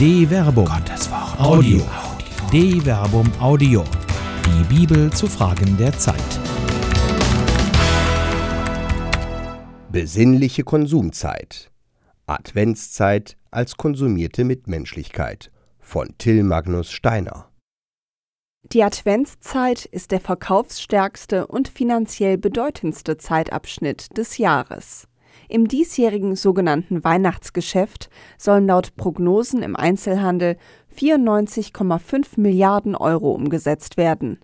De Verbum. Gottes Wort. Audio. De Verbum Audio. Die Bibel zu Fragen der Zeit. Besinnliche Konsumzeit. Adventszeit als konsumierte Mitmenschlichkeit von Till Magnus Steiner. Die Adventszeit ist der verkaufsstärkste und finanziell bedeutendste Zeitabschnitt des Jahres. Im diesjährigen sogenannten Weihnachtsgeschäft sollen laut Prognosen im Einzelhandel 94,5 Milliarden Euro umgesetzt werden.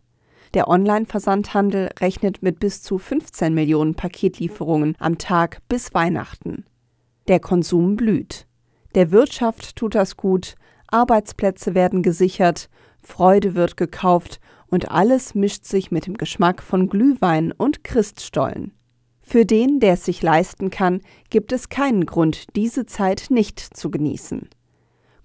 Der Online-Versandhandel rechnet mit bis zu 15 Millionen Paketlieferungen am Tag bis Weihnachten. Der Konsum blüht. Der Wirtschaft tut das gut, Arbeitsplätze werden gesichert, Freude wird gekauft und alles mischt sich mit dem Geschmack von Glühwein und Christstollen. Für den, der es sich leisten kann, gibt es keinen Grund, diese Zeit nicht zu genießen.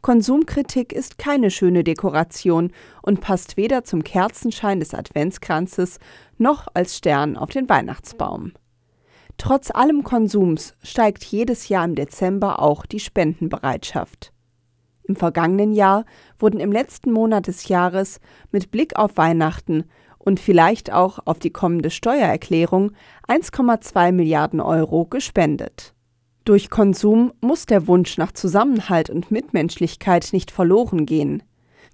Konsumkritik ist keine schöne Dekoration und passt weder zum Kerzenschein des Adventskranzes noch als Stern auf den Weihnachtsbaum. Trotz allem Konsums steigt jedes Jahr im Dezember auch die Spendenbereitschaft. Im vergangenen Jahr wurden im letzten Monat des Jahres mit Blick auf Weihnachten und vielleicht auch auf die kommende Steuererklärung 1,2 Milliarden Euro gespendet. Durch Konsum muss der Wunsch nach Zusammenhalt und Mitmenschlichkeit nicht verloren gehen.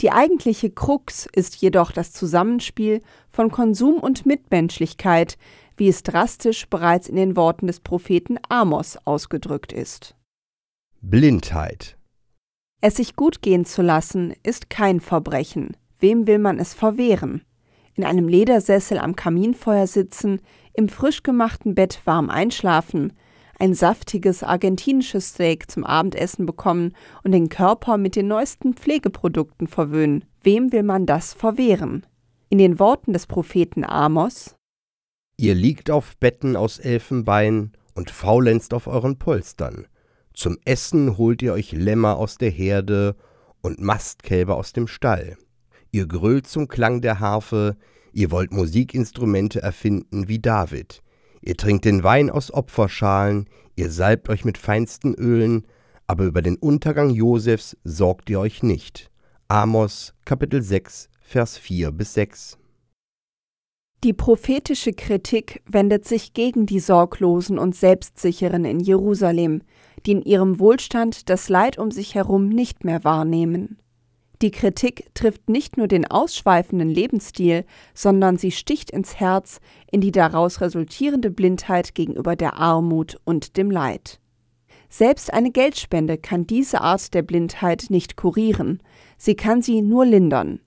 Die eigentliche Krux ist jedoch das Zusammenspiel von Konsum und Mitmenschlichkeit, wie es drastisch bereits in den Worten des Propheten Amos ausgedrückt ist. Blindheit. Es sich gut gehen zu lassen, ist kein Verbrechen. Wem will man es verwehren? In einem Ledersessel am Kaminfeuer sitzen, im frisch gemachten Bett warm einschlafen, ein saftiges argentinisches Steak zum Abendessen bekommen und den Körper mit den neuesten Pflegeprodukten verwöhnen. Wem will man das verwehren? In den Worten des Propheten Amos Ihr liegt auf Betten aus Elfenbein und faulenzt auf euren Polstern. Zum Essen holt ihr euch Lämmer aus der Herde und Mastkälber aus dem Stall. Ihr grölt zum Klang der Harfe, ihr wollt Musikinstrumente erfinden wie David. Ihr trinkt den Wein aus Opferschalen, ihr salbt euch mit feinsten Ölen, aber über den Untergang Josefs sorgt ihr euch nicht. Amos Kapitel 6 Vers 4 bis 6 Die prophetische Kritik wendet sich gegen die Sorglosen und Selbstsicheren in Jerusalem, die in ihrem Wohlstand das Leid um sich herum nicht mehr wahrnehmen. Die Kritik trifft nicht nur den ausschweifenden Lebensstil, sondern sie sticht ins Herz in die daraus resultierende Blindheit gegenüber der Armut und dem Leid. Selbst eine Geldspende kann diese Art der Blindheit nicht kurieren, sie kann sie nur lindern.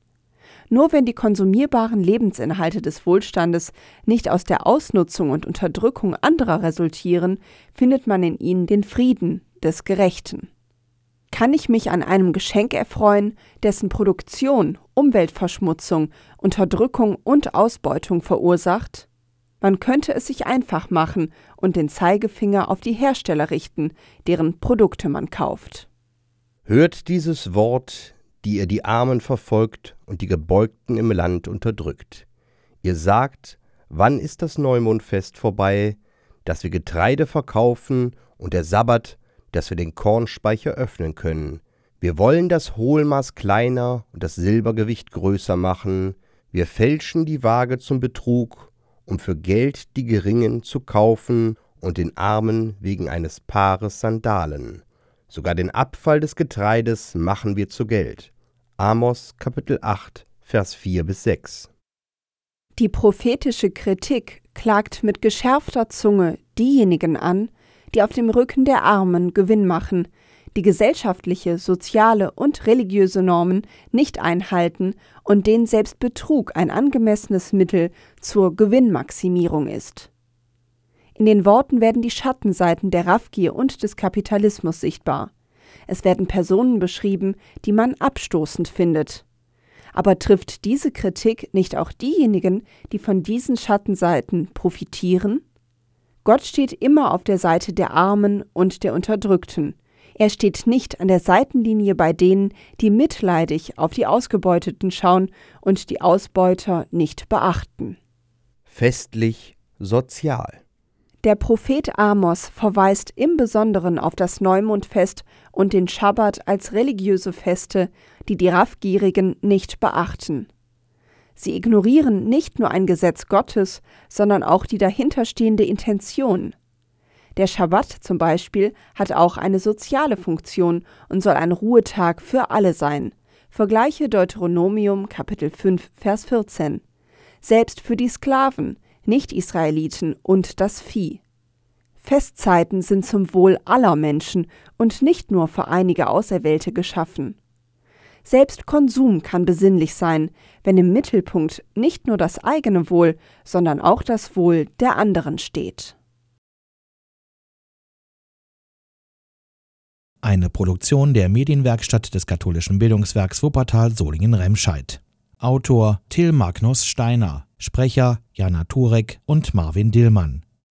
Nur wenn die konsumierbaren Lebensinhalte des Wohlstandes nicht aus der Ausnutzung und Unterdrückung anderer resultieren, findet man in ihnen den Frieden des Gerechten kann ich mich an einem Geschenk erfreuen, dessen Produktion Umweltverschmutzung, Unterdrückung und Ausbeutung verursacht? Man könnte es sich einfach machen und den Zeigefinger auf die Hersteller richten, deren Produkte man kauft. Hört dieses Wort, die ihr die Armen verfolgt und die Gebeugten im Land unterdrückt. Ihr sagt, wann ist das Neumondfest vorbei, dass wir Getreide verkaufen und der Sabbat dass wir den Kornspeicher öffnen können. Wir wollen das Hohlmaß kleiner und das Silbergewicht größer machen. Wir fälschen die Waage zum Betrug, um für Geld die Geringen zu kaufen und den Armen wegen eines Paares Sandalen. Sogar den Abfall des Getreides machen wir zu Geld. Amos Kapitel 8, Vers 4 bis 6. Die prophetische Kritik klagt mit geschärfter Zunge diejenigen an, die auf dem Rücken der Armen Gewinn machen, die gesellschaftliche, soziale und religiöse Normen nicht einhalten und denen selbst Betrug ein angemessenes Mittel zur Gewinnmaximierung ist. In den Worten werden die Schattenseiten der Raffgier und des Kapitalismus sichtbar. Es werden Personen beschrieben, die man abstoßend findet. Aber trifft diese Kritik nicht auch diejenigen, die von diesen Schattenseiten profitieren? Gott steht immer auf der Seite der Armen und der Unterdrückten. Er steht nicht an der Seitenlinie bei denen, die mitleidig auf die Ausgebeuteten schauen und die Ausbeuter nicht beachten. Festlich sozial. Der Prophet Amos verweist im Besonderen auf das Neumondfest und den Schabbat als religiöse Feste, die die Raffgierigen nicht beachten. Sie ignorieren nicht nur ein Gesetz Gottes, sondern auch die dahinterstehende Intention. Der Schabbat zum Beispiel hat auch eine soziale Funktion und soll ein Ruhetag für alle sein. Vergleiche Deuteronomium Kapitel 5 Vers 14. Selbst für die Sklaven, Nicht-Israeliten und das Vieh. Festzeiten sind zum Wohl aller Menschen und nicht nur für einige Auserwählte geschaffen. Selbst Konsum kann besinnlich sein, wenn im Mittelpunkt nicht nur das eigene Wohl, sondern auch das Wohl der anderen steht. Eine Produktion der Medienwerkstatt des katholischen Bildungswerks Wuppertal Solingen-Remscheid. Autor Till Magnus Steiner, Sprecher Jana Turek und Marvin Dillmann.